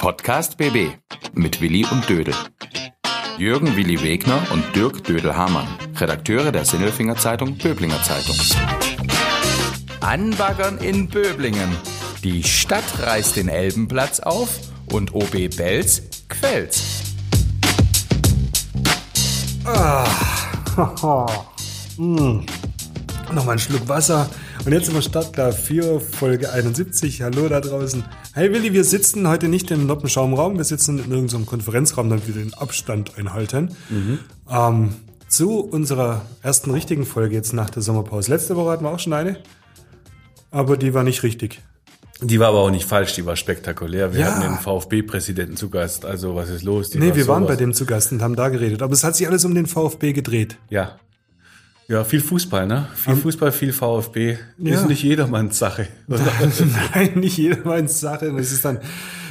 Podcast BB mit Willi und Dödel. Jürgen Willi Wegner und Dirk Dödel-Hamann, Redakteure der Sinnelfinger Zeitung Böblinger Zeitung. Anbaggern in Böblingen. Die Stadt reißt den Elbenplatz auf und OB Belz quält's. mm. Nochmal einen Schluck Wasser. Und jetzt sind wir Startklar 4, Folge 71. Hallo da draußen. Hey Willi, wir sitzen heute nicht im Noppenschaumraum, wir sitzen in irgendeinem Konferenzraum, damit wir den Abstand einhalten. Mhm. Ähm, zu unserer ersten richtigen Folge jetzt nach der Sommerpause. Letzte Woche hatten wir auch schon eine, aber die war nicht richtig. Die war aber auch nicht falsch, die war spektakulär. Wir ja. hatten den VfB-Präsidenten zu Gast. Also was ist los? Die nee, wir waren bei dem zu Gast und haben da geredet. Aber es hat sich alles um den VfB gedreht. Ja. Ja, viel Fußball, ne? Viel um, Fußball, viel VfB. Ja. Ist nicht jedermanns Sache. Nein, nicht jedermanns Sache. Es ist dann,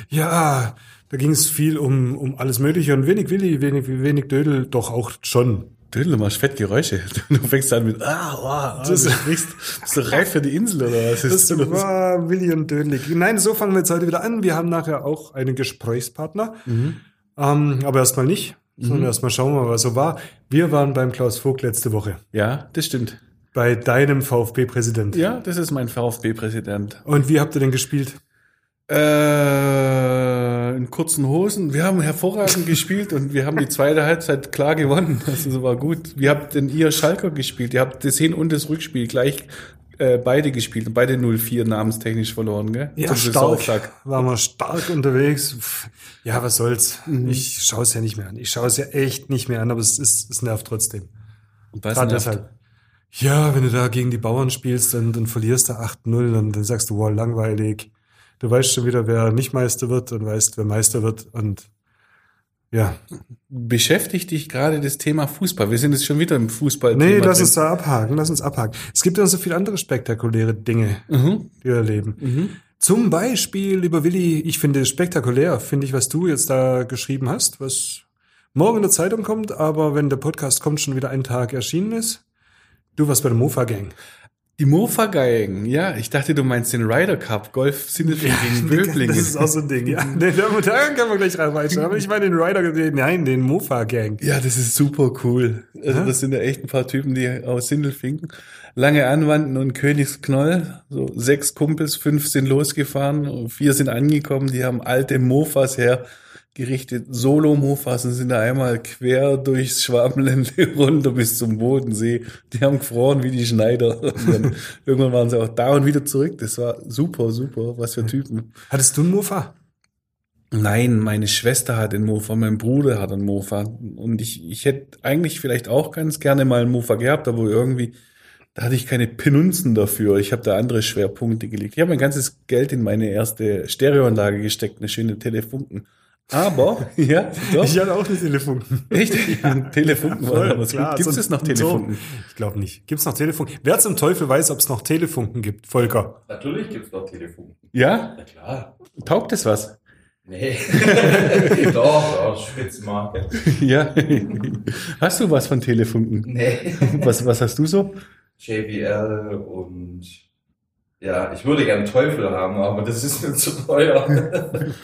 ja, da ging es viel um, um alles Mögliche und wenig Willi, wenig, wenig Dödel, doch auch schon. Dödel, du machst Fettgeräusche. Du fängst an mit, ah, oh, ah du sprichst, bist du reif für die Insel oder was ist das? war Willi und Dödelig. Nein, so fangen wir jetzt heute wieder an. Wir haben nachher auch einen Gesprächspartner. Mhm. Ähm, aber erstmal nicht. Sondern mhm. erstmal schauen wir mal, was so war. Wir waren beim Klaus Vogt letzte Woche. Ja, das stimmt. Bei deinem VfB-Präsident. Ja, das ist mein VfB-Präsident. Und wie habt ihr denn gespielt? Äh, in kurzen Hosen. Wir haben hervorragend gespielt und wir haben die zweite Halbzeit klar gewonnen. Also war gut. Wie habt denn ihr Schalker gespielt? Ihr habt das Hin- und das Rückspiel gleich äh, beide gespielt und beide 0-4 namenstechnisch verloren, gell? Ja, stark. Waren wir stark unterwegs. Ja, was soll's. Mhm. Ich schaue es ja nicht mehr an. Ich schaue es ja echt nicht mehr an, aber es, ist, es nervt trotzdem. Und was nervt? deshalb. Ja, wenn du da gegen die Bauern spielst und dann verlierst du 8-0 und dann sagst du, wow, langweilig. Du weißt schon wieder, wer nicht Meister wird und weißt, wer Meister wird und ja. Beschäftigt dich gerade das Thema Fußball? Wir sind jetzt schon wieder im Fußball. Nee, lass uns da abhaken, lass uns abhaken. Es gibt ja so viele andere spektakuläre Dinge, mhm. die wir erleben. Mhm. Zum Beispiel, lieber Willi, ich finde spektakulär, finde ich, was du jetzt da geschrieben hast, was morgen in der Zeitung kommt, aber wenn der Podcast kommt, schon wieder ein Tag erschienen ist. Du warst bei der Mofa Gang. Die Mofa-Geigen, ja. Ich dachte, du meinst den Ryder Cup, Golf Sindelfingen ja, gegen Böblingen. Das ist auch so ein Ding, ja. Den, da können wir gleich reinweisen. Aber ich meine den Ryder, nein, den Mofa-Gang. Ja, das ist super cool. Also das sind ja echt ein paar Typen, die aus Sindelfingen lange Anwanden und Königsknoll. So sechs Kumpels, fünf sind losgefahren, vier sind angekommen, die haben alte Mofas her gerichtet. Solo-Mofas und sind da einmal quer durchs Schwabenländle runter bis zum Bodensee. Die haben gefroren wie die Schneider. Dann, irgendwann waren sie auch da und wieder zurück. Das war super, super. Was für Typen. Hattest du einen Mofa? Nein, meine Schwester hat einen Mofa, mein Bruder hat einen Mofa. Und ich, ich hätte eigentlich vielleicht auch ganz gerne mal einen Mofa gehabt, aber irgendwie, da hatte ich keine Penunzen dafür. Ich habe da andere Schwerpunkte gelegt. Ich habe mein ganzes Geld in meine erste Stereoanlage gesteckt, eine schöne Telefunken. Aber, ja, doch. Ich hatte auch eine Telefunken. Echt? Ja. Telefunken ja, war was Gibt es noch Telefunken? So. Ich glaube nicht. Gibt es noch Telefunken? Wer zum Teufel weiß, ob es noch Telefunken gibt, Volker? Natürlich gibt es noch Telefunken. Ja? Na klar. Taugt es was? Nee. doch, doch, Spitzmarke. Ja. Hast du was von Telefunken? Nee. Was, was hast du so? JBL und ja, ich würde gern Teufel haben, aber das ist mir zu teuer.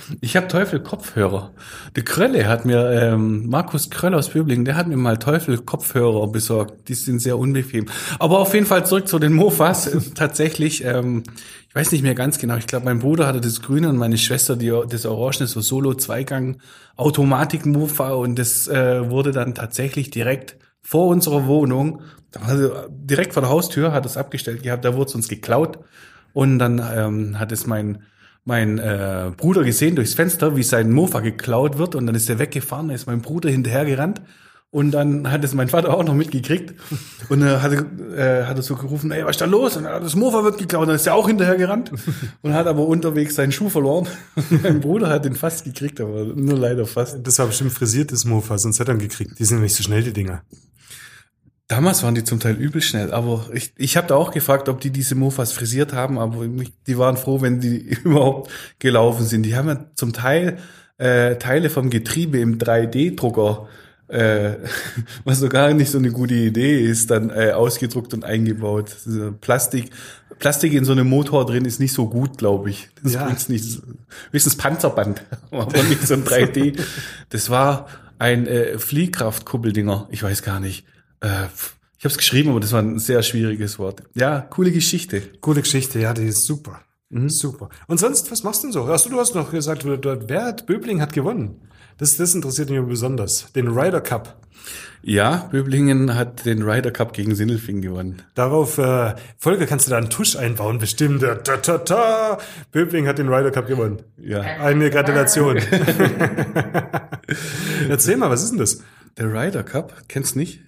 ich habe Teufel Kopfhörer. Der Krölle hat mir, ähm, Markus Kröll aus Böblingen, der hat mir mal Teufel Kopfhörer besorgt. Die sind sehr unbequem. Aber auf jeden Fall zurück zu den Mofas. Tatsächlich, ähm, ich weiß nicht mehr ganz genau. Ich glaube, mein Bruder hatte das Grüne und meine Schwester die, das Orange, so Solo-Zweigang Automatik-Mofa und das äh, wurde dann tatsächlich direkt vor unserer Wohnung, also direkt vor der Haustür, hat es abgestellt gehabt, da wurde es uns geklaut. Und dann ähm, hat es mein, mein äh, Bruder gesehen durchs Fenster, wie sein Mofa geklaut wird. Und dann ist er weggefahren, da ist mein Bruder hinterhergerannt. Und dann hat es mein Vater auch noch mitgekriegt. Und äh, hat, äh, hat er so gerufen, ey, was ist da los? Und das Mofa wird geklaut. Und dann ist er auch hinterhergerannt. Und hat aber unterwegs seinen Schuh verloren. mein Bruder hat den fast gekriegt, aber nur leider fast. Das war bestimmt frisiertes Mofa, sonst hätte er ihn gekriegt. Die sind nicht so schnell, die Dinger. Damals waren die zum Teil übel schnell, aber ich, ich habe da auch gefragt, ob die diese Mofas frisiert haben, aber die waren froh, wenn die überhaupt gelaufen sind. Die haben ja zum Teil äh, Teile vom Getriebe im 3D-Drucker, äh, was so gar nicht so eine gute Idee ist, dann äh, ausgedruckt und eingebaut. Plastik Plastik in so einem Motor drin ist nicht so gut, glaube ich. Das Ja. bringt's nicht. Höchstens Panzerband, aber nicht so ein 3D. Das war ein äh, Fliehkraftkuppeldinger. Ich weiß gar nicht. Äh, ich habe es geschrieben, aber das war ein sehr schwieriges Wort. Ja, coole Geschichte. Gute Geschichte, ja, die ist super. Mhm. Super. Und sonst, was machst du denn so? Achso, du hast noch gesagt, du- du- wer hat, Böbling hat gewonnen. Das, das interessiert mich besonders. Den Ryder Cup. Ja, Böblingen hat den Ryder Cup gegen Sindelfing gewonnen. Darauf, äh, Folge, kannst du da einen Tusch einbauen, bestimmt. Da, ta, ta. Böbling hat den Ryder Cup gewonnen. Ja. Eine Gratulation. Erzähl mal, was ist denn das? Der Ryder Cup, kennst nicht?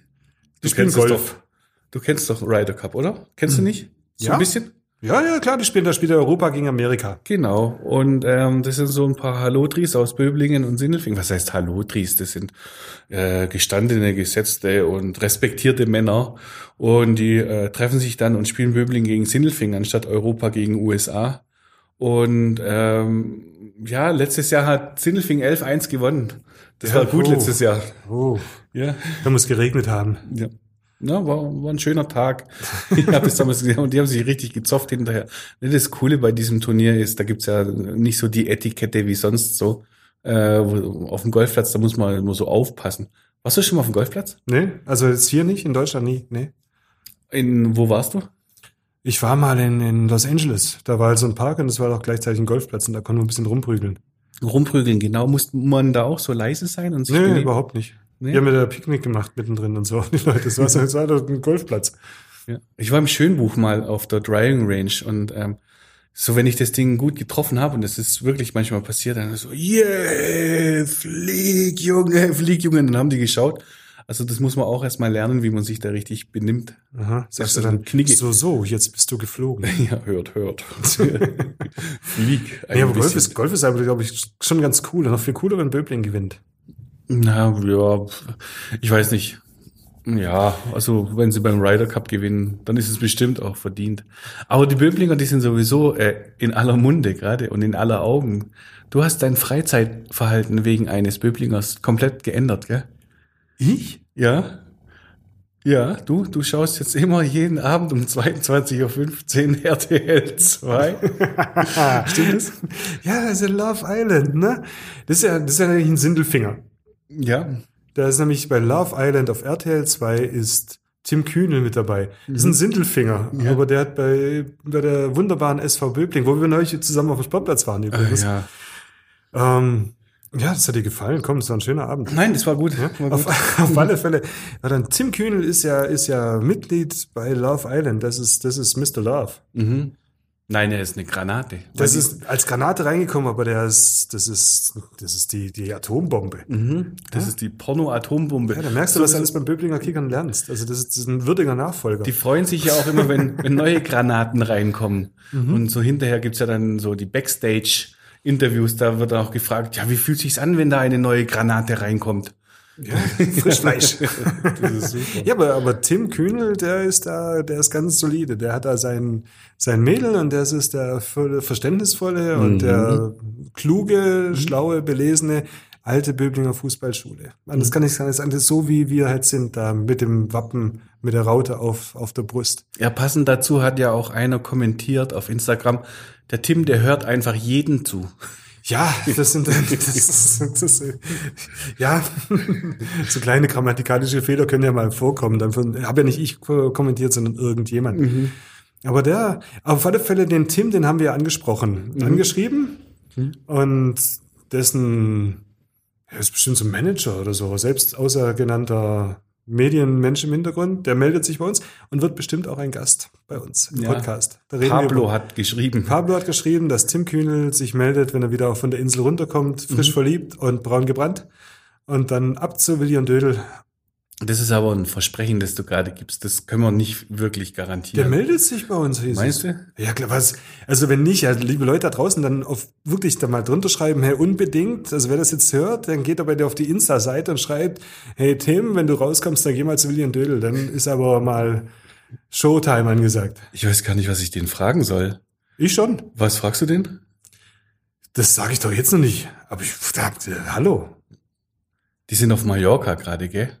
Du spielen kennst Golf. Doch. Du kennst doch Ryder Cup, oder? Kennst du nicht? So Ja. ein bisschen? Ja, ja, klar, die spielen, da spielt Europa gegen Amerika. Genau. Und ähm, das sind so ein paar Hallotris aus Böblingen und Sindelfing. Was heißt Hallotris? Das sind äh, gestandene, gesetzte und respektierte Männer. Und die äh, treffen sich dann und spielen Böblingen gegen Sindelfing anstatt Europa gegen USA. Und ähm, ja, letztes Jahr hat Sindelfing 11-1 gewonnen. Das Ja, war gut oh. letztes Jahr. Oh, Ja. da muss geregnet haben. Ja. Na, war, war ein schöner Tag. Ich habe das damals gesehen und die haben sich richtig gezofft hinterher. Ne, Das Coole bei diesem Turnier ist, da gibt's ja nicht so die Etikette wie sonst so. Äh, wo, auf dem Golfplatz, da muss man immer so aufpassen. Warst du schon mal auf dem Golfplatz? Nee, also jetzt hier nicht, in Deutschland nie, nee. In, wo warst du? Ich war mal in, in Los Angeles. Da war halt so ein Park und es war auch gleichzeitig ein Golfplatz und da konnte man ein bisschen rumprügeln. Rumprügeln, genau. Musste man da auch so leise sein und sich Nee, benehmen? überhaupt nicht. Nee? Wir haben ja da Picknick gemacht mittendrin und so. Die Leute, das war, so- das war ein Golfplatz. Ja. Ich war im Schönbuch mal auf der Driving Range und ähm, so wenn ich das Ding gut getroffen habe und das ist wirklich manchmal passiert, dann so, yeah, flieg Junge, flieg Junge, dann haben die geschaut. Also das muss man auch erstmal lernen, wie man sich da richtig benimmt. Aha, sagst du dann, Knigge. so, so, jetzt bist du geflogen. Ja, hört, hört. flieg. Nee, aber Golf ist, Golf ist aber, glaube ich, schon ganz cool. Und noch viel cooler, wenn Böbling gewinnt. Na, ja, ich weiß nicht. Ja, also wenn sie beim Ryder Cup gewinnen, dann ist es bestimmt auch verdient. Aber die Böblinger, die sind sowieso äh, in aller Munde gerade und in aller Augen. Du hast dein Freizeitverhalten wegen eines Böblingers komplett geändert, gell? Ich? Ja. Ja, du, du schaust jetzt immer jeden Abend um 22.15 Uhr RTL 2. Stimmt das? Ja, das ist ja Love Island, ne? Das ist ja, das ist ja eigentlich ein Sindelfinger. Ja. Da ist nämlich bei Love Island auf RTL 2 ist Tim Kühnel mit dabei. Das ist ein Sindelfinger, Ja. aber der hat bei, bei der wunderbaren SV Böbling, wo wir neulich zusammen auf dem Sportplatz waren übrigens. ja. Ähm, ja, das hat dir gefallen. Komm, das war ein schöner Abend. Nein, das war gut. War gut. Auf, auf alle Fälle. Ja, dann Tim Kühnel ist ja, ist ja Mitglied bei Love Island. Das ist, das ist Mr. Love. Mhm. Nein, er ist eine Granate. Das ist als Granate reingekommen, aber der ist, das ist, das ist die, die Atombombe. mhm. das ist die Porno-Atombombe. Ja, da merkst du, was du alles beim Böblinger Kickern lernst. Also das ist, das ist ein würdiger Nachfolger. Die freuen sich ja auch immer, wenn, wenn neue Granaten reinkommen. Mhm. Und so hinterher gibt's ja dann so die Backstage-Interviews, da wird auch gefragt, ja, wie fühlt sich's an, wenn da eine neue Granate reinkommt? ja, Frischfleisch. Das ja, aber, aber Tim Kühnel, der ist da, der ist ganz solide. Der hat da sein, sein Mädel und der ist der volle, verständnisvolle und der kluge, schlaue, belesene alte Böblinger Fußballschule. Und das kann ich sagen, das ist so wie wir halt sind, da mit dem Wappen, mit der Raute auf, auf der Brust. Ja, passend dazu hat ja auch einer kommentiert auf Instagram, der Tim, der hört einfach jeden zu. Ja, das sind das, das, das, ja, so kleine grammatikalische Fehler können ja mal vorkommen. Dann habe ja nicht ich ko- kommentiert, sondern irgendjemand. Aber der, auf alle Fälle den Tim, den haben wir angesprochen, angeschrieben und dessen, er ist bestimmt so ein Manager oder so, selbst außergenannter Medienmensch im Hintergrund, der meldet sich bei uns und wird bestimmt auch ein Gast bei uns im Ja. Podcast. Pablo hat geschrieben. Pablo hat geschrieben, dass Tim Kühnel sich meldet, wenn er wieder von der Insel runterkommt, frisch verliebt und braun gebrannt. Und dann ab zu Willi und Dödel. Das ist aber ein Versprechen, das du gerade gibst. Das können wir nicht wirklich Der garantieren. meldet sich bei uns. hieß Meinst du? Ja, klar, was? Also wenn nicht, ja, liebe Leute da draußen, dann auf wirklich da mal drunter schreiben, hey, unbedingt. Also wer das jetzt hört, dann geht er bei dir auf die Insta-Seite und schreibt, hey Tim, wenn du rauskommst, dann geh mal zu Willi und Dödel. Dann ist aber mal Showtime angesagt. Ich weiß gar nicht, was ich den fragen soll. Ich schon. Was fragst du den? Das sage ich doch jetzt noch nicht. Aber ich, da, hallo. Die sind auf Mallorca gerade, gell?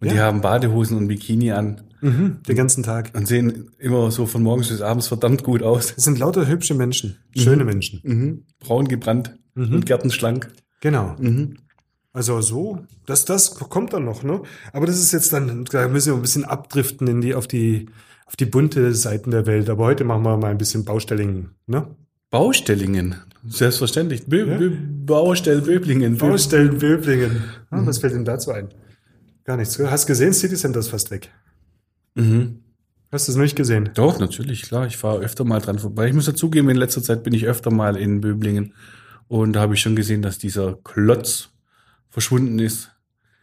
Und die Ja. haben Badehosen und Bikini an Mhm, den ganzen Tag. und sehen immer so von morgens bis abends verdammt gut aus. Das sind lauter hübsche Menschen, schöne Menschen. Mhm. Braun gebrannt und gärtenschlank. Genau. Mhm. Also so, das, das kommt dann noch, ne? Aber das ist jetzt dann, da müssen wir ein bisschen abdriften in die, auf die, auf die bunte Seiten der Welt. Aber heute machen wir mal ein bisschen Baustellingen, ne? Baustellingen. Selbstverständlich. Bö Ja. Bö Baustell Böblingen. Bö Baustellen Böblingen. Ah, was fällt denn dazu ein? Gar nichts. Hast gesehen, City Center ist fast weg. Mhm. Hast du es nicht gesehen? Doch, natürlich, klar. Ich fahre öfter mal dran vorbei. Ich muss dazugeben, in letzter Zeit bin ich öfter mal in Böblingen. Und da habe ich schon gesehen, dass dieser Klotz verschwunden ist.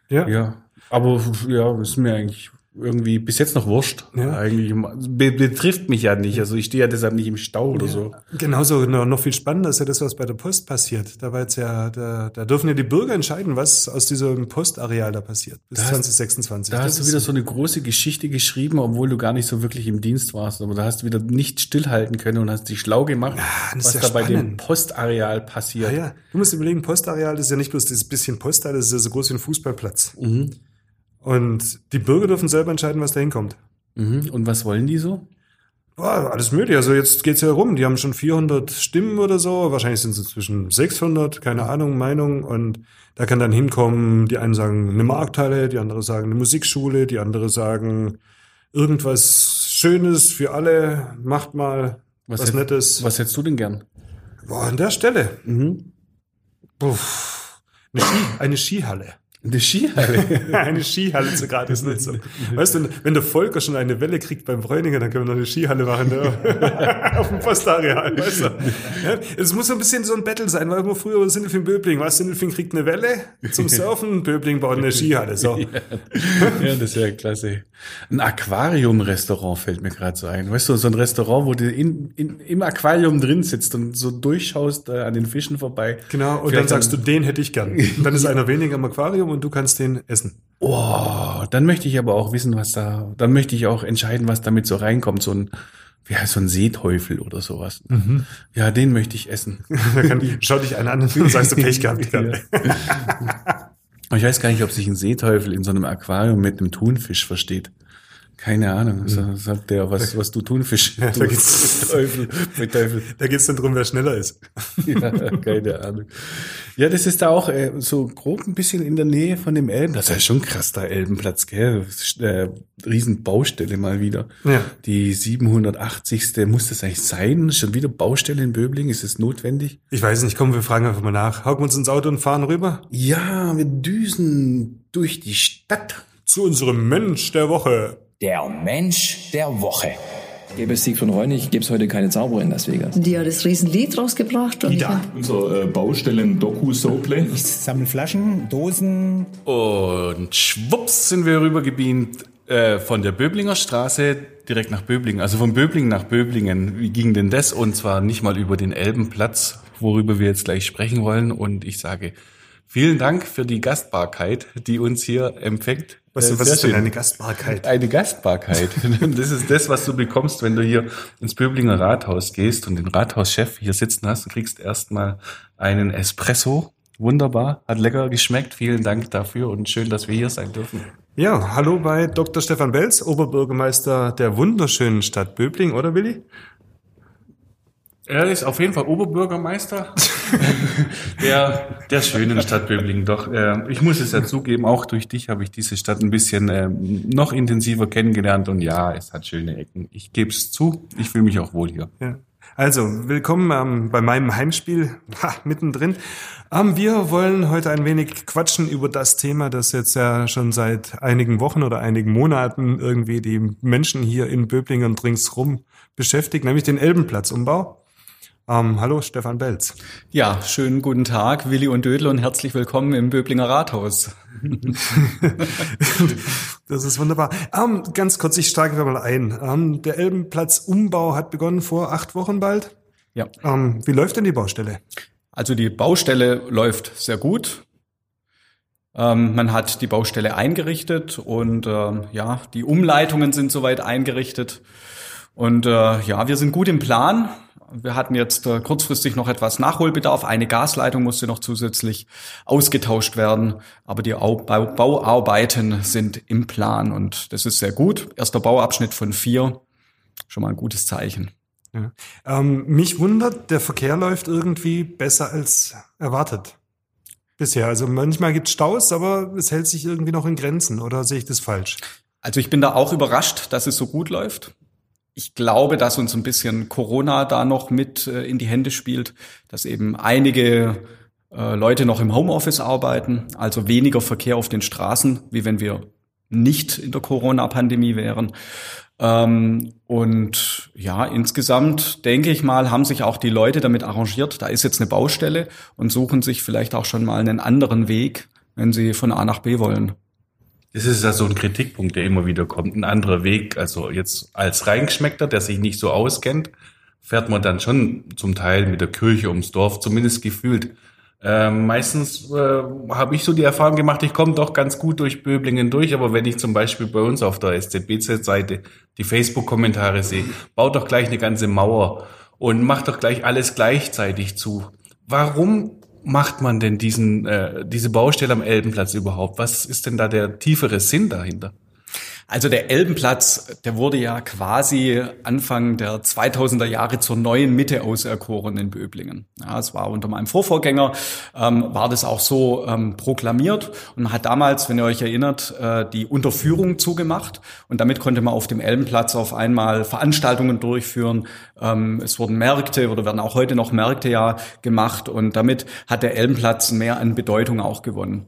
Ja. Ja. Aber ja, ist mir eigentlich irgendwie bis jetzt noch wurscht. Ja. Eigentlich be betrifft mich ja nicht. Also ich stehe ja deshalb nicht im Stau oder so. Genauso noch, noch viel spannender ist ja das, was bei der Post passiert. Da war jetzt ja, da, da dürfen ja die Bürger entscheiden, was aus diesem Postareal da passiert bis Da hast- 2026. Da Das hast du wieder so eine große Geschichte geschrieben, obwohl du gar nicht so wirklich im Dienst warst. Aber da hast du wieder nicht stillhalten können und hast dich schlau gemacht, das ist was ja da bei dem spannend. Postareal passiert. Ja, ja. Du musst überlegen, Postareal ist ja nicht bloß dieses bisschen Postareal, das ist ja so groß wie ein Fußballplatz. Mhm. Und die Bürger dürfen selber entscheiden, was da hinkommt. Mhm. Und was wollen die so? Boah, alles möglich. Also jetzt geht's ja rum. Die haben schon 400 Stimmen oder so. Wahrscheinlich sind es zwischen 600, keine Ahnung, Meinung. Und da kann dann hinkommen, die einen sagen eine Markthalle, die andere sagen eine Musikschule, die andere sagen irgendwas Schönes für alle, macht mal was, hätt- Nettes. Was hättest du denn gern? Boah, an der Stelle. Mhm. Puff. Eine, Ski, eine Skihalle. Eine Skihalle. eine Skihalle zu gratis Nutzung. Weißt du, wenn der Volker schon eine Welle kriegt beim Bräuninger, dann können wir noch eine Skihalle machen, ne? auf dem Postareal, weißt du. Es muss so ein bisschen so ein Battle sein, weil immer früher war Sindelfing Böbling, was Sindelfing kriegt eine Welle zum Surfen, Böbling baut eine Skihalle, so. ja, das wäre klasse. Ein Aquarium-Restaurant fällt mir gerade so ein. Weißt du, so ein Restaurant, wo du in, in, im Aquarium drin sitzt und so durchschaust äh, an den Fischen vorbei. Genau, und dann Vielleicht sagst du, den hätte ich gern. Und dann ist einer weniger im Aquarium und du kannst den essen. Oh, dann möchte ich aber auch wissen, was da, dann möchte ich auch entscheiden, was damit so reinkommt. So ein, wie heißt so ein Seeteufel oder sowas. Ja, den möchte ich essen. Da kann, schau dich einen an und sagst du Pech gehabt. Ich weiß gar nicht, ob sich ein Seeteufel in so einem Aquarium mit einem Thunfisch versteht. Keine Ahnung. So, sagt der, was, was du Thunfisch. Ja, du da geht's- Teufel, mit Teufel. Da geht's dann drum, wer schneller ist. Ja, keine Ahnung. Ja, das ist da auch äh, so grob ein bisschen in der Nähe von dem Elben. Das ist ja schon krass, da Elbenplatz, gell? Äh, Riesenbaustelle mal wieder. Ja. Die 780. muss das eigentlich sein? Schon wieder Baustelle in Böbling? Ist es notwendig? Ich weiß nicht, komm, wir fragen einfach mal nach. Hauen wir uns ins Auto und fahren rüber Ja, wir düsen durch die Stadt. zu unserem Mensch der Woche. Der Mensch der Woche. Gäbe es Siegfried Reunig, gäbe es heute keine Zauberer in Las Vegas. Die hat das Riesenlied rausgebracht. Und Ida. Unser äh, Baustellen-Doku-Soaplay. Ich sammle Flaschen, Dosen. Und schwupps sind wir rübergebeamt äh, von der Böblinger Straße direkt nach Böblingen. Also von Böblingen nach Böblingen. Wie ging denn das? Und zwar nicht mal über den Elbenplatz, worüber wir jetzt gleich sprechen wollen. Und ich sage vielen Dank für die Gastbarkeit, die uns hier empfängt. Was, Äh, was ist denn eine Gastbarkeit? Eine Gastbarkeit. Das ist das, was du bekommst, wenn du hier ins Böblinger Rathaus gehst und den Rathauschef hier sitzen hast. Du kriegst erstmal einen Espresso. Wunderbar, hat lecker geschmeckt. Vielen Dank dafür und schön, dass wir hier sein dürfen. Ja, hallo bei Dr. Stefan Belz, Oberbürgermeister der wunderschönen Stadt Böbling, oder Willi? Er ist auf jeden Fall Oberbürgermeister der, der schönen Stadt Böblingen. Doch, äh, ich muss es ja zugeben, auch durch dich habe ich diese Stadt ein bisschen ähm, noch intensiver kennengelernt und ja, es hat schöne Ecken. Ich gebe es zu, ich fühle mich auch wohl hier. Ja. Also, willkommen ähm, bei meinem Heimspiel, ha, mittendrin. Ähm, wir wollen heute ein wenig quatschen über das Thema, das jetzt ja schon seit einigen Wochen oder einigen Monaten irgendwie die Menschen hier in Böblingen und ringsrum beschäftigt, nämlich den Elbenplatzumbau. Ähm, hallo, Stefan Belz. Ja, schönen guten Tag, Willi und Dödel und herzlich willkommen im Böblinger Rathaus. Das ist wunderbar. Ähm, ganz kurz, ich steige mal ein. Ähm, der Elbenplatzumbau hat begonnen vor acht Wochen bald. Ja, Ähm, wie läuft denn die Baustelle? also die Baustelle läuft sehr gut. Ähm, man hat die Baustelle eingerichtet und ähm, ja, die Umleitungen sind soweit eingerichtet. Und äh, ja, wir sind gut im Plan. Wir hatten jetzt äh, kurzfristig noch etwas Nachholbedarf. Eine Gasleitung musste noch zusätzlich ausgetauscht werden, aber die Au Bau Bauarbeiten sind im Plan und das ist sehr gut. Erster Bauabschnitt von vier, schon mal ein gutes Zeichen. Ja. Ähm, mich wundert, der Verkehr läuft irgendwie besser als erwartet bisher. Also manchmal gibt es Staus, aber es hält sich irgendwie noch in Grenzen. Oder sehe ich das falsch? Also ich bin da auch überrascht, dass es so gut läuft. Ich glaube, dass uns ein bisschen Corona da noch mit äh, in die Hände spielt, dass eben einige äh, Leute noch im Homeoffice arbeiten, also weniger Verkehr auf den Straßen, wie wenn wir nicht in der Corona-Pandemie wären. Ähm, und ja, insgesamt denke ich mal, haben sich auch die Leute damit arrangiert. Da ist jetzt eine Baustelle und suchen sich vielleicht auch schon mal einen anderen Weg, wenn sie von A nach B wollen. Das ist ja so ein Kritikpunkt, der immer wieder kommt. Ein anderer Weg. Also jetzt als Reingeschmeckter, der sich nicht so auskennt, fährt man dann schon zum Teil mit der Kirche ums Dorf, zumindest gefühlt. Ähm, meistens äh, habe ich so die Erfahrung gemacht, ich komme doch ganz gut durch Böblingen durch, aber wenn ich zum Beispiel bei uns auf der SZBZ-Seite die Facebook-Kommentare sehe, baut doch gleich eine ganze Mauer und macht doch gleich alles gleichzeitig zu. Warum macht man denn diesen, äh, diese Baustelle am Elbenplatz überhaupt? Was ist denn da der tiefere Sinn dahinter? Also der Elbenplatz, der wurde ja quasi Anfang der 2000er Jahre zur neuen Mitte auserkoren in Böblingen. Ja, es war unter meinem Vorvorgänger, ähm, war das auch so ähm, proklamiert und hat damals, wenn ihr euch erinnert, äh, die Unterführung zugemacht und damit konnte man auf dem Elbenplatz auf einmal Veranstaltungen durchführen. Ähm, es wurden Märkte oder werden auch heute noch Märkte ja gemacht und damit hat der Elbenplatz mehr an Bedeutung auch gewonnen.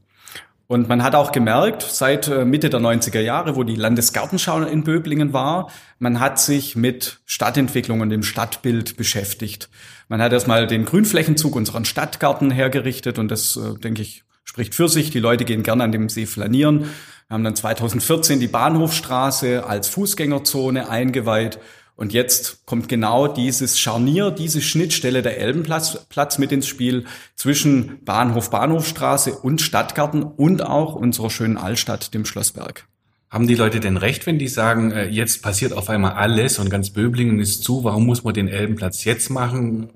Und man hat auch gemerkt, seit äh, Mitte der 90er Jahre, wo die Landesgartenschau in Böblingen war, man hat sich mit Stadtentwicklung und dem Stadtbild beschäftigt. Man hat erstmal den Grünflächenzug unseren Stadtgarten hergerichtet und das, äh, denke ich, spricht für sich. Die Leute gehen gerne an dem See flanieren. Wir haben dann 2014 die Bahnhofstraße als Fußgängerzone eingeweiht und jetzt kommt genau dieses Scharnier, diese Schnittstelle der Elbenplatz Platz mit ins Spiel zwischen Bahnhof, Bahnhofstraße und Stadtgarten und auch unserer schönen Altstadt, dem Schlossberg. Haben die Leute denn recht, wenn die sagen, äh, jetzt passiert auf einmal alles und ganz Böblingen ist zu, warum muss man den Elbenplatz jetzt machen?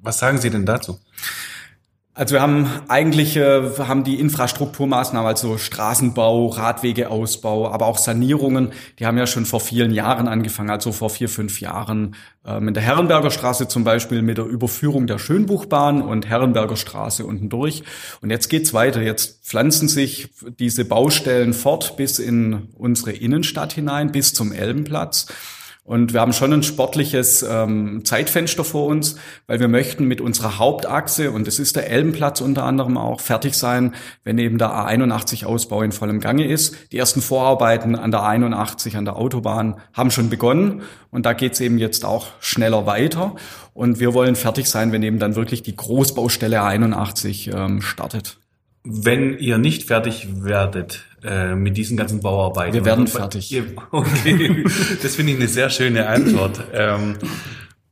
Was sagen Sie denn dazu? Also wir haben eigentlich äh, haben die Infrastrukturmaßnahmen, also Straßenbau, Radwegeausbau, aber auch Sanierungen, die haben ja schon vor vielen Jahren angefangen, also vor vier, fünf Jahren. Ähm, in der Herrenberger Straße zum Beispiel mit der Überführung der Schönbuchbahn und Herrenberger Straße unten durch. Und jetzt geht's weiter. Jetzt pflanzen sich diese Baustellen fort bis in unsere Innenstadt hinein, bis zum Elbenplatz. Und wir haben schon ein sportliches ähm, Zeitfenster vor uns, weil wir möchten mit unserer Hauptachse, und das ist der Elbenplatz unter anderem auch, fertig sein, wenn eben der A81-Ausbau in vollem Gange ist. Die ersten Vorarbeiten an der 81, an der Autobahn, haben schon begonnen. Und da geht's eben jetzt auch schneller weiter. Und wir wollen fertig sein, wenn eben dann wirklich die Großbaustelle 81 ähm, startet. Wenn ihr nicht fertig werdet äh, mit diesen ganzen Bauarbeiten. Wir werden fertig. Okay, das finde ich eine sehr schöne Antwort. Ähm,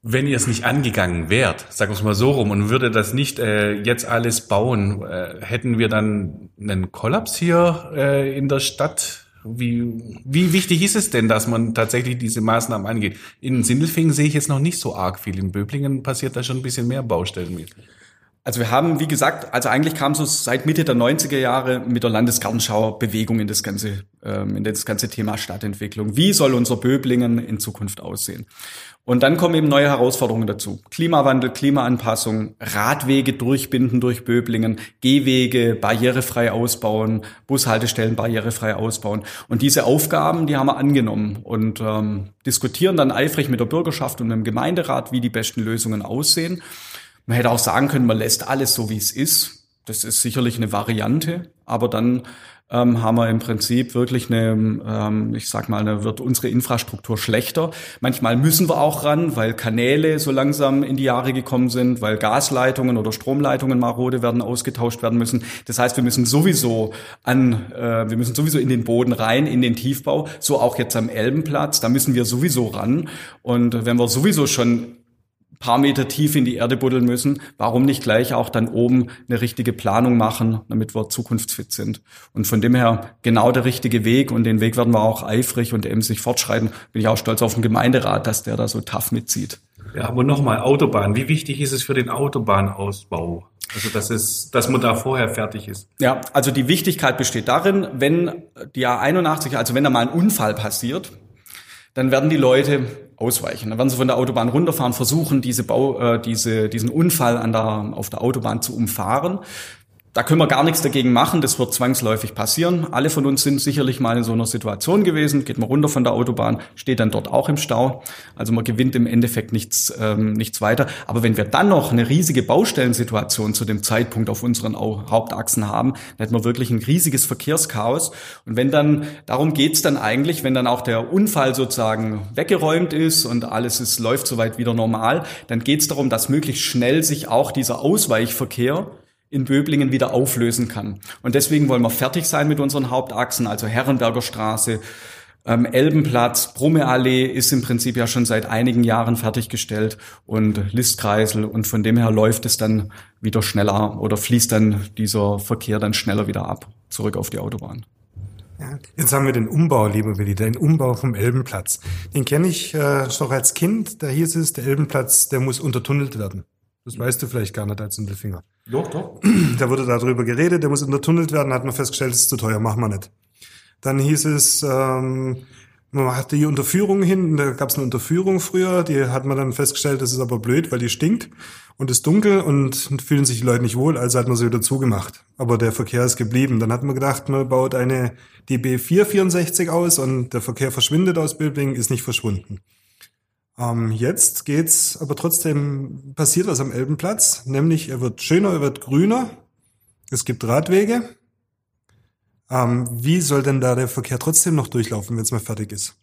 wenn ihr es nicht angegangen wärt, sagen wir es mal so rum, und würde das nicht äh, jetzt alles bauen, äh, hätten wir dann einen Kollaps hier äh, in der Stadt? Wie, wie wichtig ist es denn, dass man tatsächlich diese Maßnahmen angeht? In Sindelfingen sehe ich jetzt noch nicht so arg viel. In Böblingen passiert da schon ein bisschen mehr Baustellen mit. Also wir haben, wie gesagt, also eigentlich kam so seit Mitte der 90er Jahre mit der Landesgartenschau Bewegung in das ganze, ähm, in das ganze Thema Stadtentwicklung. Wie soll unser Böblingen in Zukunft aussehen? Und dann kommen eben neue Herausforderungen dazu. Klimawandel, Klimaanpassung, Radwege durchbinden durch Böblingen, Gehwege barrierefrei ausbauen, Bushaltestellen barrierefrei ausbauen. Und diese Aufgaben, die haben wir angenommen und ähm, diskutieren dann eifrig mit der Bürgerschaft und dem Gemeinderat, wie die besten Lösungen aussehen. Man hätte auch sagen können, man lässt alles so, wie es ist. Das ist sicherlich eine Variante, aber dann ähm, haben wir im Prinzip wirklich eine, ähm, ich sag mal, eine, wird unsere Infrastruktur schlechter. Manchmal müssen wir auch ran, weil Kanäle so langsam in die Jahre gekommen sind, weil Gasleitungen oder Stromleitungen marode werden, ausgetauscht werden müssen. Das heißt, wir müssen sowieso an, äh, wir müssen sowieso in den Boden rein, in den Tiefbau, so auch jetzt am Elbenplatz. Da müssen wir sowieso ran. Und wenn wir sowieso schon paar Meter tief in die Erde buddeln müssen, warum nicht gleich auch dann oben eine richtige Planung machen, damit wir zukunftsfit sind. Und von dem her genau der richtige Weg und den Weg werden wir auch eifrig und emsig fortschreiten. Bin ich auch stolz auf den Gemeinderat, dass der da so tough mitzieht. Ja, aber nochmal, Autobahn. Wie wichtig ist es für den Autobahnausbau? Also, dass es, dass man da vorher fertig ist. Ja, also die Wichtigkeit besteht darin, wenn die A81, also wenn da mal ein Unfall passiert, dann werden die Leute ausweichen. Dann werden sie von der Autobahn runterfahren, versuchen, diese Bau, äh, diese, diesen Unfall an der, auf der Autobahn zu umfahren. Da können wir gar nichts dagegen machen, das wird zwangsläufig passieren. Alle von uns sind sicherlich mal in so einer Situation gewesen, geht man runter von der Autobahn, steht dann dort auch im Stau. Also man gewinnt im Endeffekt nichts, ähm, nichts weiter. Aber wenn wir dann noch eine riesige Baustellensituation zu dem Zeitpunkt auf unseren Hauptachsen haben, dann hätten wir wirklich ein riesiges Verkehrschaos. Und wenn dann, darum geht's dann eigentlich, wenn dann auch der Unfall sozusagen weggeräumt ist und alles ist, läuft soweit wieder normal, dann geht's darum, dass möglichst schnell sich auch dieser Ausweichverkehr in Böblingen wieder auflösen kann. Und deswegen wollen wir fertig sein mit unseren Hauptachsen, also Herrenberger Straße, ähm, Elbenplatz, Brummeallee ist im Prinzip ja schon seit einigen Jahren fertiggestellt und Listkreisel und von dem her läuft es dann wieder schneller oder fließt dann dieser Verkehr dann schneller wieder ab, zurück auf die Autobahn. Jetzt haben wir den Umbau, lieber Willi, den Umbau vom Elbenplatz. Den kenne ich äh, noch als Kind, da hieß es, der Elbenplatz, der muss untertunnelt werden. Das weißt du vielleicht gar nicht als Mittelfinger. Doch, doch. Da wurde darüber geredet, der muss untertunnelt werden, hat man festgestellt, das ist zu teuer, machen wir nicht. Dann hieß es, ähm, man hatte die Unterführung hin, da gab es eine Unterführung früher, die hat man dann festgestellt, das ist aber blöd, weil die stinkt und ist dunkel und fühlen sich die Leute nicht wohl, also hat man sie wieder zugemacht. Aber der Verkehr ist geblieben. Dann hat man gedacht, man baut eine DB 464 aus und der Verkehr verschwindet aus Bildbling, ist nicht verschwunden. Ähm, jetzt geht's aber trotzdem passiert was am Elbenplatz, nämlich er wird schöner, er wird grüner. Es gibt Radwege. Ähm, wie soll denn da der Verkehr trotzdem noch durchlaufen, wenn es mal fertig ist?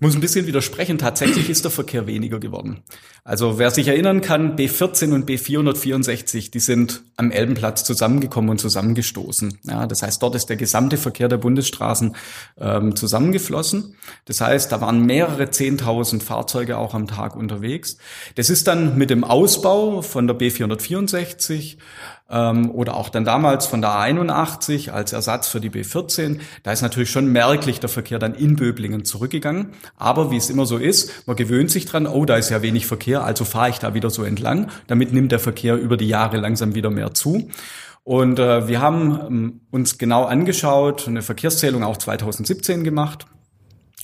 Ich muss ein bisschen widersprechen. Tatsächlich ist der Verkehr weniger geworden. Also wer sich erinnern kann, B14 und B464, die sind am Elbenplatz zusammengekommen und zusammengestoßen. Ja, das heißt, dort ist der gesamte Verkehr der Bundesstraßen ähm, zusammengeflossen. Das heißt, da waren mehrere Zehntausend Fahrzeuge auch am Tag unterwegs. Das ist dann mit dem Ausbau von der B464 ähm, oder auch dann damals von der A81 als Ersatz für die B14. Da ist natürlich schon merklich der Verkehr dann in Böblingen zurückgegangen. Aber wie es immer so ist, man gewöhnt sich dran, oh, da ist ja wenig Verkehr, also fahre ich da wieder so entlang. Damit nimmt der Verkehr über die Jahre langsam wieder mehr zu. Und äh, wir haben ähm, uns genau angeschaut, eine Verkehrszählung auch 2017 gemacht.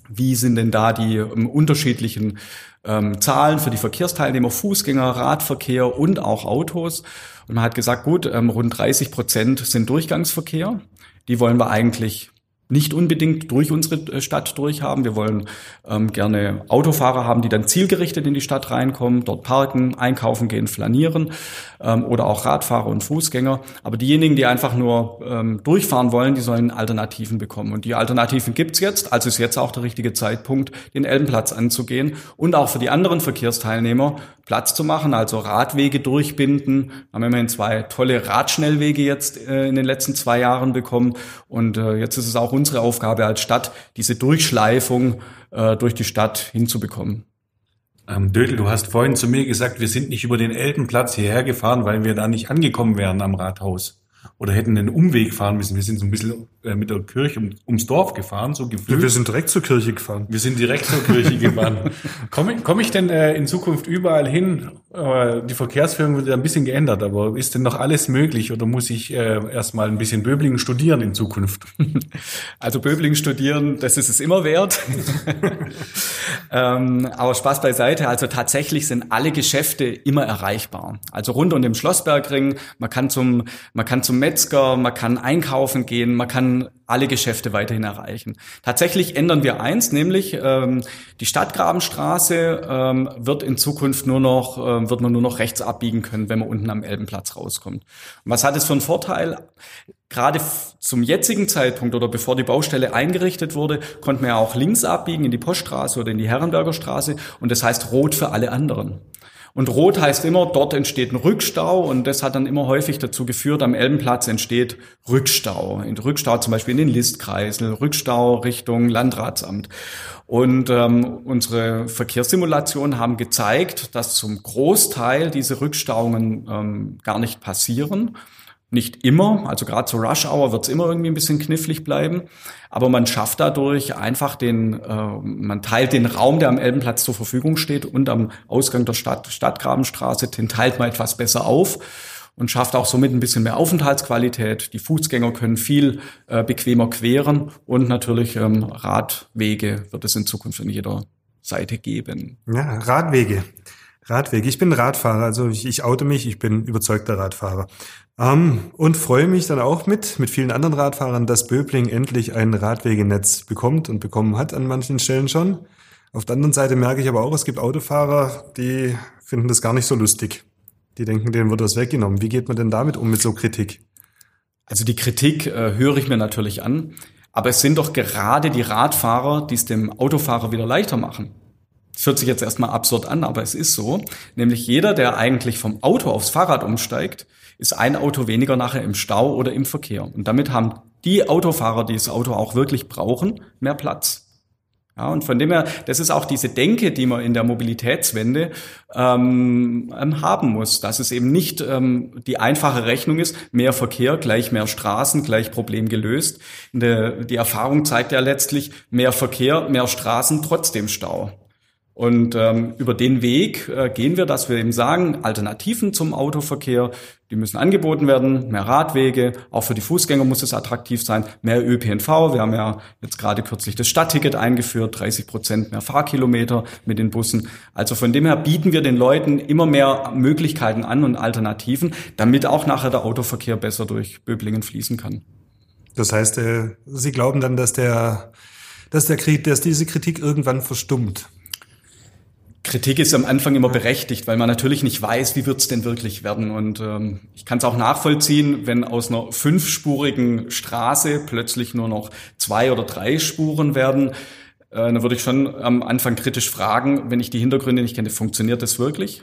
Wie sind denn da die ähm, unterschiedlichen ähm, Zahlen für die Verkehrsteilnehmer, Fußgänger, Radverkehr und auch Autos? Und man hat gesagt, gut, ähm, rund 30 Prozent sind Durchgangsverkehr. Die wollen wir eigentlich nicht unbedingt durch unsere äh, Stadt durchhaben. Wir wollen ähm, gerne Autofahrer haben, die dann zielgerichtet in die Stadt reinkommen, dort parken, einkaufen gehen, flanieren ähm, oder auch Radfahrer und Fußgänger. Aber diejenigen, die einfach nur ähm, durchfahren wollen, die sollen Alternativen bekommen. Und die Alternativen gibt's jetzt, also ist jetzt auch der richtige Zeitpunkt, den Elbenplatz anzugehen und auch für die anderen Verkehrsteilnehmer Platz zu machen, also Radwege durchbinden. Wir haben immerhin zwei tolle Radschnellwege jetzt äh, in den letzten zwei Jahren bekommen. Und äh, jetzt ist es auch unsere Aufgabe als Stadt, diese Durchschleifung äh, durch die Stadt hinzubekommen. Ähm, Dödel, du hast vorhin zu mir gesagt, wir sind nicht über den Elbenplatz hierher gefahren, weil wir da nicht angekommen wären am Rathaus oder hätten einen Umweg fahren müssen. Wir sind so ein bisschen äh, mit der Kirche um, ums Dorf gefahren, so gefühlt. Wir sind direkt zur Kirche gefahren. Wir sind direkt zur Kirche gefahren. Komme komm ich denn äh, in Zukunft überall hin? Äh, die Verkehrsführung wird ja ein bisschen geändert, aber ist denn noch alles möglich oder muss ich äh, erstmal ein bisschen Böblingen studieren in Zukunft? Also Böblingen studieren, das ist es immer wert. ähm, aber Spaß beiseite, also tatsächlich sind alle Geschäfte immer erreichbar. Also rund um den Schlossbergring, man kann zum, man kann zum Metzger, man kann einkaufen gehen, man kann alle Geschäfte weiterhin erreichen. Tatsächlich ändern wir eins, nämlich ähm, die Stadtgrabenstraße ähm, wird in Zukunft nur noch, ähm, wird man nur noch rechts abbiegen können, wenn man unten am Elbenplatz rauskommt. Und was hat es für einen Vorteil? Gerade zum jetzigen Zeitpunkt oder bevor die Baustelle eingerichtet wurde, konnte man ja auch links abbiegen in die Poststraße oder in die Herrenberger Straße und das heißt rot für alle anderen. Und rot heißt immer, dort entsteht ein Rückstau und das hat dann immer häufig dazu geführt, am Elbenplatz entsteht Rückstau. Rückstau zum Beispiel in den Listkreisel, Rückstau Richtung Landratsamt. Und ähm, unsere Verkehrssimulationen haben gezeigt, dass zum Großteil diese Rückstauungen ähm, gar nicht passieren nicht immer, also gerade zur Rush Hour wird es immer irgendwie ein bisschen knifflig bleiben, aber man schafft dadurch einfach den, äh, man teilt den Raum, der am Elbenplatz zur Verfügung steht und am Ausgang der Stadt, Stadtgrabenstraße, den teilt man etwas besser auf und schafft auch somit ein bisschen mehr Aufenthaltsqualität. Die Fußgänger können viel äh, bequemer queren und natürlich ähm, Radwege wird es in Zukunft an jeder Seite geben. Ja, Radwege. Radwege. Ich bin Radfahrer, also ich, ich oute mich, ich bin überzeugter Radfahrer. Ähm, und freue mich dann auch mit, mit vielen anderen Radfahrern, dass Böbling endlich ein Radwegenetz bekommt und bekommen hat an manchen Stellen schon. Auf der anderen Seite merke ich aber auch, es gibt Autofahrer, die finden das gar nicht so lustig. Die denken, denen wird das weggenommen. Wie geht man denn damit um mit so Kritik? Also die Kritik äh, höre ich mir natürlich an, aber es sind doch gerade die Radfahrer, die es dem Autofahrer wieder leichter machen. Das hört sich jetzt erstmal absurd an, aber es ist so. Nämlich jeder, der eigentlich vom Auto aufs Fahrrad umsteigt, ist ein Auto weniger nachher im Stau oder im Verkehr. Und damit haben die Autofahrer, die das Auto auch wirklich brauchen, mehr Platz. Ja, und von dem her, das ist auch diese Denke, die man in der Mobilitätswende ähm, ähm, haben muss, dass es eben nicht ähm, die einfache Rechnung ist, mehr Verkehr gleich mehr Straßen, gleich Problem gelöst. Der, die Erfahrung zeigt ja letztlich, mehr Verkehr, mehr Straßen, trotzdem Stau. Und ähm, über den Weg äh, gehen wir, dass wir eben sagen, Alternativen zum Autoverkehr, die müssen angeboten werden, mehr Radwege, auch für die Fußgänger muss es attraktiv sein, mehr ÖPNV. Wir haben ja jetzt gerade kürzlich das Stadtticket eingeführt, 30 Prozent mehr Fahrkilometer mit den Bussen. Also von dem her bieten wir den Leuten immer mehr Möglichkeiten an und Alternativen, damit auch nachher der Autoverkehr besser durch Böblingen fließen kann. Das heißt, äh, Sie glauben dann, dass der, dass der Krieg, dass diese Kritik irgendwann verstummt? Kritik ist am Anfang immer berechtigt, weil man natürlich nicht weiß, wie wird's denn wirklich werden. Und ähm, ich kann es auch nachvollziehen, wenn aus einer fünfspurigen Straße plötzlich nur noch zwei oder drei Spuren werden. Äh, dann würde ich schon am Anfang kritisch fragen, wenn ich die Hintergründe nicht kenne, funktioniert das wirklich?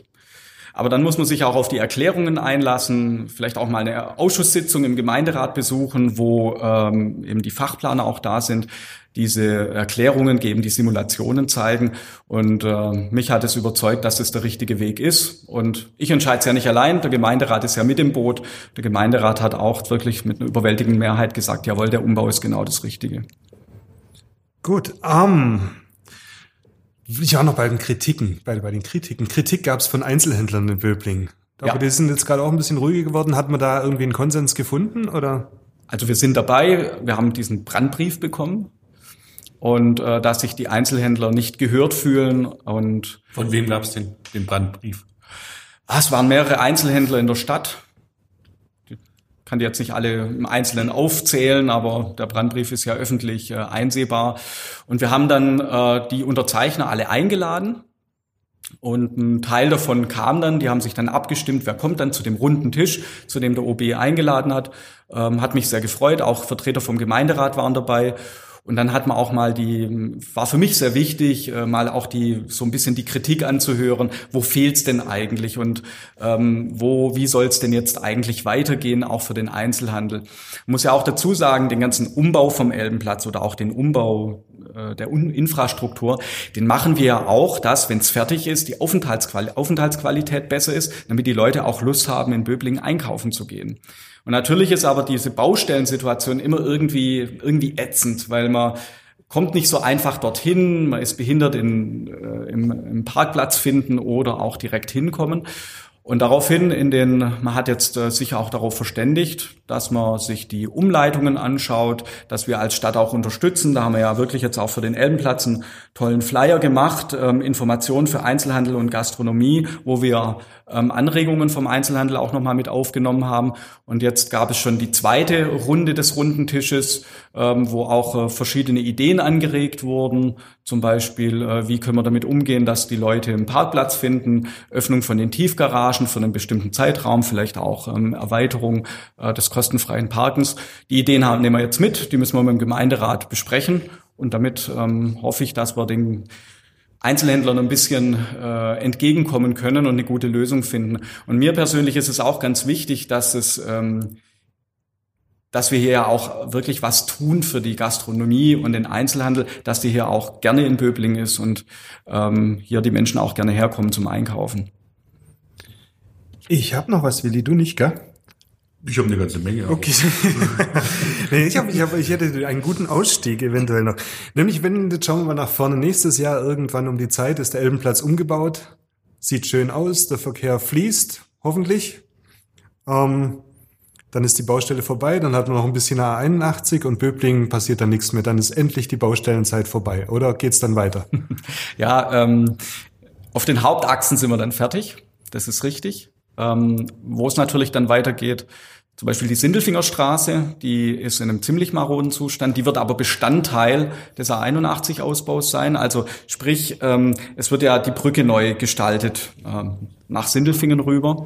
Aber dann muss man sich auch auf die Erklärungen einlassen, vielleicht auch mal eine Ausschusssitzung im Gemeinderat besuchen, wo ähm, eben die Fachplaner auch da sind, diese Erklärungen geben, die Simulationen zeigen. Und äh, mich hat es überzeugt, dass es der richtige Weg ist. Und ich entscheide es ja nicht allein. Der Gemeinderat ist ja mit im Boot. Der Gemeinderat hat auch wirklich mit einer überwältigenden Mehrheit gesagt, jawohl, der Umbau ist genau das Richtige. Gut, um, ich war noch bei den Kritiken, bei, bei den Kritiken. Kritik gab es von Einzelhändlern in Böblingen. Aber ja. die sind jetzt gerade auch ein bisschen ruhiger geworden. Hat man da irgendwie einen Konsens gefunden oder? Also wir sind dabei. Wir haben diesen Brandbrief bekommen und äh, dass sich die Einzelhändler nicht gehört fühlen und von wem gab es den, den Brandbrief? Ah, es waren mehrere Einzelhändler in der Stadt kann die jetzt nicht alle im Einzelnen aufzählen, aber der Brandbrief ist ja öffentlich äh, einsehbar. Und wir haben dann äh, die Unterzeichner alle eingeladen. Und ein Teil davon kam dann, die haben sich dann abgestimmt, wer kommt dann zu dem runden Tisch, zu dem der OB eingeladen hat. Ähm, hat mich sehr gefreut, auch Vertreter vom Gemeinderat waren dabei. Und dann hat man auch mal die, war für mich sehr wichtig, äh, mal auch die so ein bisschen die Kritik anzuhören, wo fehlt's denn eigentlich und ähm, wo, wie soll's denn jetzt eigentlich weitergehen, auch für den Einzelhandel. Muss ja auch dazu sagen, den ganzen Umbau vom Elbenplatz oder auch den Umbau äh, der Infrastruktur, den machen wir ja auch, dass, wenn es fertig ist, die Aufenthaltsquali Aufenthaltsqualität besser ist, damit die Leute auch Lust haben, in Böblingen einkaufen zu gehen. Und natürlich ist aber diese Baustellensituation immer irgendwie, irgendwie ätzend, weil man kommt nicht so einfach dorthin, man ist behindert in, äh, im, im Parkplatz finden oder auch direkt hinkommen. Und daraufhin in den, man hat jetzt äh, sich auch darauf verständigt, dass man sich die Umleitungen anschaut, dass wir als Stadt auch unterstützen. Da haben wir ja wirklich jetzt auch für den Elbenplatz einen tollen Flyer gemacht, ähm, Informationen für Einzelhandel und Gastronomie, wo wir ähm, Anregungen vom Einzelhandel auch nochmal mit aufgenommen haben. Und jetzt gab es schon die zweite Runde des runden Tisches, ähm, wo auch äh, verschiedene Ideen angeregt wurden. Zum Beispiel, äh, wie können wir damit umgehen, dass die Leute einen Parkplatz finden, Öffnung von den Tiefgaragen für einen bestimmten Zeitraum, vielleicht auch ähm, Erweiterung äh, des kostenfreien Parkens. Die Ideen haben, nehmen wir jetzt mit, die müssen wir mit dem Gemeinderat besprechen. Und damit ähm, hoffe ich, dass wir den Einzelhändlern ein bisschen äh, entgegenkommen können und eine gute Lösung finden. Und mir persönlich ist es auch ganz wichtig, dass es ähm, dass wir hier auch wirklich was tun für die Gastronomie und den Einzelhandel, dass die hier auch gerne in Böbling ist und ähm, hier die Menschen auch gerne herkommen zum Einkaufen. Ich habe noch was, Willi, du nicht, gell? Ich habe eine ganze Menge. Okay. nee, ich, hab, ich, hab, ich hätte einen guten Ausstieg eventuell noch. Nämlich, wenn, jetzt schauen wir mal nach vorne, nächstes Jahr irgendwann um die Zeit ist der Elbenplatz umgebaut. Sieht schön aus, der Verkehr fließt, hoffentlich. Ähm, dann ist die Baustelle vorbei, dann hat man noch ein bisschen A81 und Böblingen passiert dann nichts mehr. Dann ist endlich die Baustellenzeit vorbei. Oder geht's dann weiter? ja, ähm, auf den Hauptachsen sind wir dann fertig. Das ist richtig. Ähm, wo es natürlich dann weitergeht, zum Beispiel die Sindelfingerstraße, die ist in einem ziemlich maroden Zustand, die wird aber Bestandteil des A81-Ausbaus sein. Also sprich, ähm, es wird ja die Brücke neu gestaltet ähm, nach Sindelfingen rüber.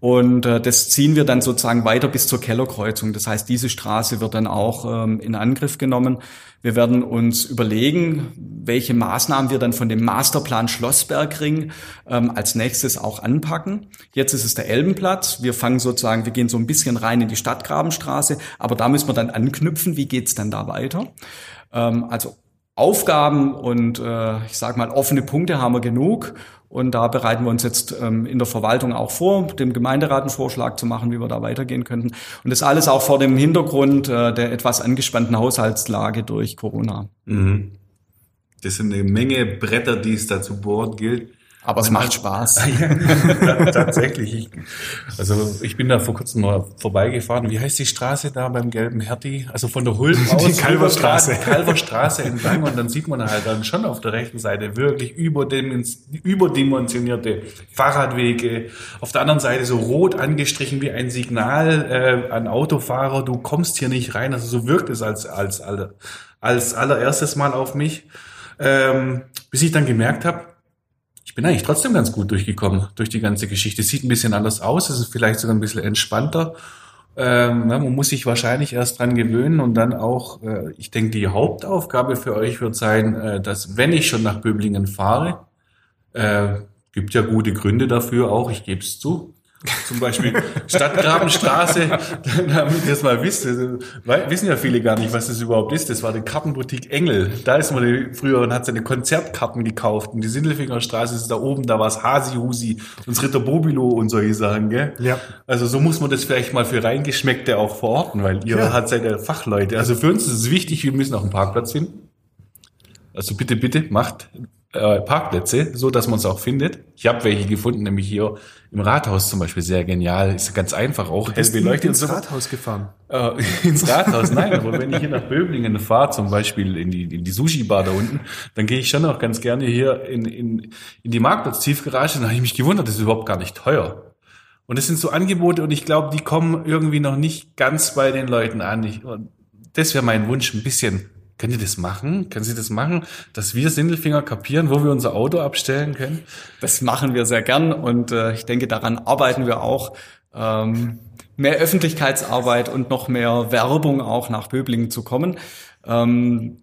Und äh, das ziehen wir dann sozusagen weiter bis zur Kellerkreuzung. Das heißt, diese Straße wird dann auch ähm, in Angriff genommen. Wir werden uns überlegen, welche Maßnahmen wir dann von dem Masterplan Schlossbergring ähm, als nächstes auch anpacken. Jetzt ist es der Elbenplatz. Wir fangen sozusagen, wir gehen so ein bisschen rein in die Stadtgrabenstraße, aber da müssen wir dann anknüpfen. Wie geht's dann da weiter? Ähm, also Aufgaben und äh, ich sage mal offene Punkte haben wir genug und da bereiten wir uns jetzt ähm, in der Verwaltung auch vor, dem Gemeinderat einen Vorschlag zu machen, wie wir da weitergehen könnten. Und das alles auch vor dem Hintergrund äh, der etwas angespannten Haushaltslage durch Corona. Mhm. Das sind eine Menge Bretter, die es da zu bohren gilt. Aber es macht Spaß. Tatsächlich. Ich, also ich bin da vor kurzem mal vorbeigefahren. Wie heißt die Straße da beim gelben Hertie? Also von der Hulm aus. Die Kalverstraße. Kalverstraße entlang und dann sieht man halt dann schon auf der rechten Seite wirklich überdimensionierte Fahrradwege. Auf der anderen Seite so rot angestrichen wie ein Signal äh, an Autofahrer. Du kommst hier nicht rein. Also so wirkt es als, als, als allererstes Mal auf mich. Ähm, bis ich dann gemerkt habe, bin eigentlich trotzdem ganz gut durchgekommen durch die ganze Geschichte. Sieht ein bisschen anders aus, es ist vielleicht sogar ein bisschen entspannter. Ähm, ja, man muss sich wahrscheinlich erst dran gewöhnen und dann auch, äh, ich denke, die Hauptaufgabe für euch wird sein, äh, dass wenn ich schon nach Böblingen fahre, äh, gibt ja gute Gründe dafür auch, ich gebe es zu, zum Beispiel Stadtgrabenstraße, damit ihr das mal wisst, wissen ja viele gar nicht, was das überhaupt ist. Das war die Kartenboutique Engel. Da ist man früher und hat seine Konzertkarten gekauft. Und die Sindelfingerstraße ist da oben, da war es Hasi Husi und Ritter Bobilo und solche Sachen, gell? Ja. Also so muss man das vielleicht mal für Reingeschmeckte auch verorten, weil ihr ja. hat seid ja Fachleute. Also für uns ist es wichtig, wir müssen auch einen Parkplatz finden. Also bitte, bitte macht äh, Parkplätze, so dass man es auch findet. Ich habe welche gefunden, nämlich hier im Rathaus zum Beispiel sehr genial. Ist ganz einfach auch. Du bist hell ins Rathaus gefahren. Äh, ins Rathaus, nein. aber wenn ich hier nach Böblingen fahre, zum Beispiel in die, in die Sushi-Bar da unten, dann gehe ich schon auch ganz gerne hier in, in, in die Marktplatz-Tiefgarage. Da habe ich mich gewundert, das ist überhaupt gar nicht teuer. Und das sind so Angebote und ich glaube, die kommen irgendwie noch nicht ganz bei den Leuten an. Ich, das wäre mein Wunsch, ein bisschen Könnt ihr das machen? Können Sie das machen, dass wir Sindelfinger kapieren, wo wir unser Auto abstellen können? Das machen wir sehr gern und äh, ich denke, daran arbeiten wir auch. Ähm, mehr Öffentlichkeitsarbeit und noch mehr Werbung auch nach Böblingen zu kommen. Ähm,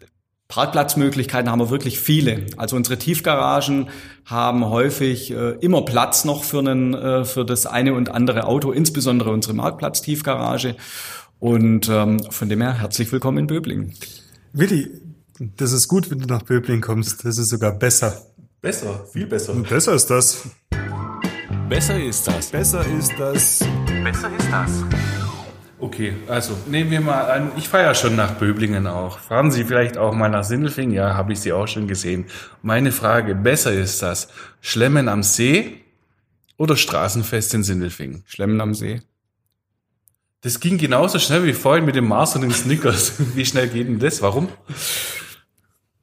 Parkplatzmöglichkeiten haben wir wirklich viele. Also unsere Tiefgaragen haben häufig äh, immer Platz noch für, einen, äh, für das eine und andere Auto, insbesondere unsere Marktplatz-Tiefgarage. Und ähm, von dem her herzlich willkommen in Böblingen. Willi, das ist gut, wenn du nach Böbling kommst. Das ist sogar besser. Besser, viel besser. Besser ist das. Besser ist das. Besser ist das. Besser ist das. Okay, also nehmen wir mal an, ich fahre ja schon nach Böblingen auch. Fahren Sie vielleicht auch mal nach Sindelfing? Ja, habe ich Sie auch schon gesehen. Meine Frage, besser ist das Schlemmen am See oder Straßenfest in Sindelfing? Schlemmen am See. Das ging genauso schnell wie vorhin mit dem Mars und den Snickers. Wie schnell geht denn das? Warum?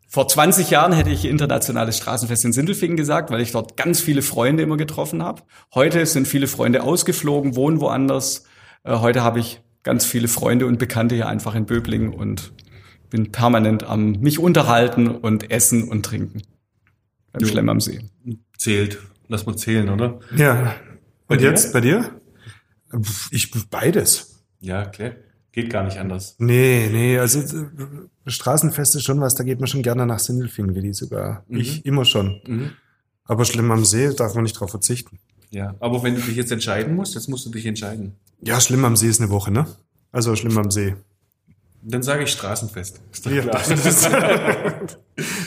Vor 20 Jahren hätte ich internationales Straßenfest in Sindelfingen gesagt, weil ich dort ganz viele Freunde immer getroffen habe. Heute sind viele Freunde ausgeflogen, wohnen woanders. Äh, heute habe ich ganz viele Freunde und Bekannte hier einfach in Böblingen und bin permanent am mich unterhalten und essen und trinken. Beim Schlemm am See. Zählt. Lass mal zählen, oder? Ja. Und bei jetzt bei dir? Ich beides. Ja, klar. Geht gar nicht anders. Nee, nee, also äh, Straßenfest ist schon was, da geht man schon gerne nach Sindelfingen, Willi, sogar. Mhm. Ich immer schon. Mhm. Aber schlimm am See darf man nicht drauf verzichten. Ja, aber wenn du dich jetzt entscheiden musst, jetzt musst du dich entscheiden. Ja, schlimm am See ist eine Woche, ne? Also schlimm am See. Dann sage ich Straßenfest. Ist Ja, klar. das,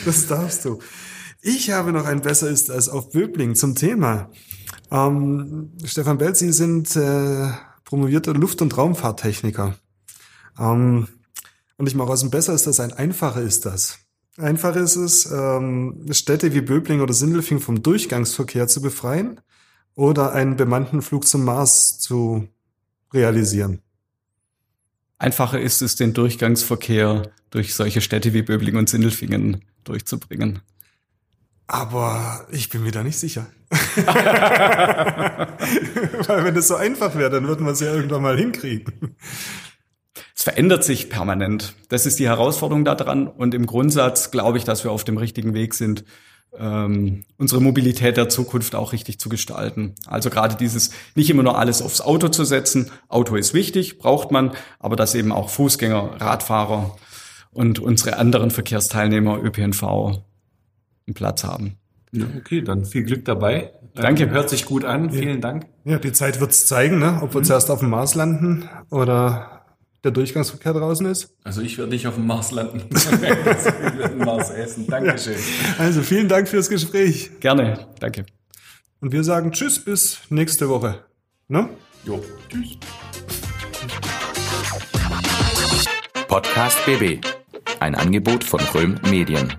das darfst du. Ich habe noch ein Besser ist als auf Böbling zum Thema. Ähm, Stefan Bell, Sie sind äh, promovierter Luft- und Raumfahrttechniker. Ähm, und ich mache aus dem Besser ist das ein einfacher ist das. Einfach ist es, ähm, Städte wie Böbling oder Sindelfing vom Durchgangsverkehr zu befreien oder einen bemannten Flug zum Mars zu realisieren. Einfacher ist es, den Durchgangsverkehr durch solche Städte wie Böbling und Sindelfingen durchzubringen. Aber ich bin mir da nicht sicher. Weil wenn das so einfach wäre, dann würden wir es ja irgendwann mal hinkriegen. Es verändert sich permanent. Das ist die Herausforderung daran. Und im Grundsatz glaube ich, dass wir auf dem richtigen Weg sind, ähm, unsere Mobilität der Zukunft auch richtig zu gestalten. Also gerade dieses, nicht immer nur alles aufs Auto zu setzen. Auto ist wichtig, braucht man, aber dass eben auch Fußgänger, Radfahrer und unsere anderen Verkehrsteilnehmer ÖPNV einen Platz haben. Ja, okay, dann viel Glück dabei. Danke. Ähm, Hört sich gut an. Vielen Dank. Ja, die Zeit wird's zeigen, ne? ob wir zuerst auf dem Mars landen oder der Durchgangsverkehr draußen ist. Also ich werde nicht auf dem Mars landen. ich werde Mars essen. Dankeschön. Also vielen Dank fürs Gespräch. Gerne, danke. Und wir sagen Tschüss bis nächste Woche. Ne? Jo, tschüss. Podcast BB. Ein Angebot von Röhm Medien.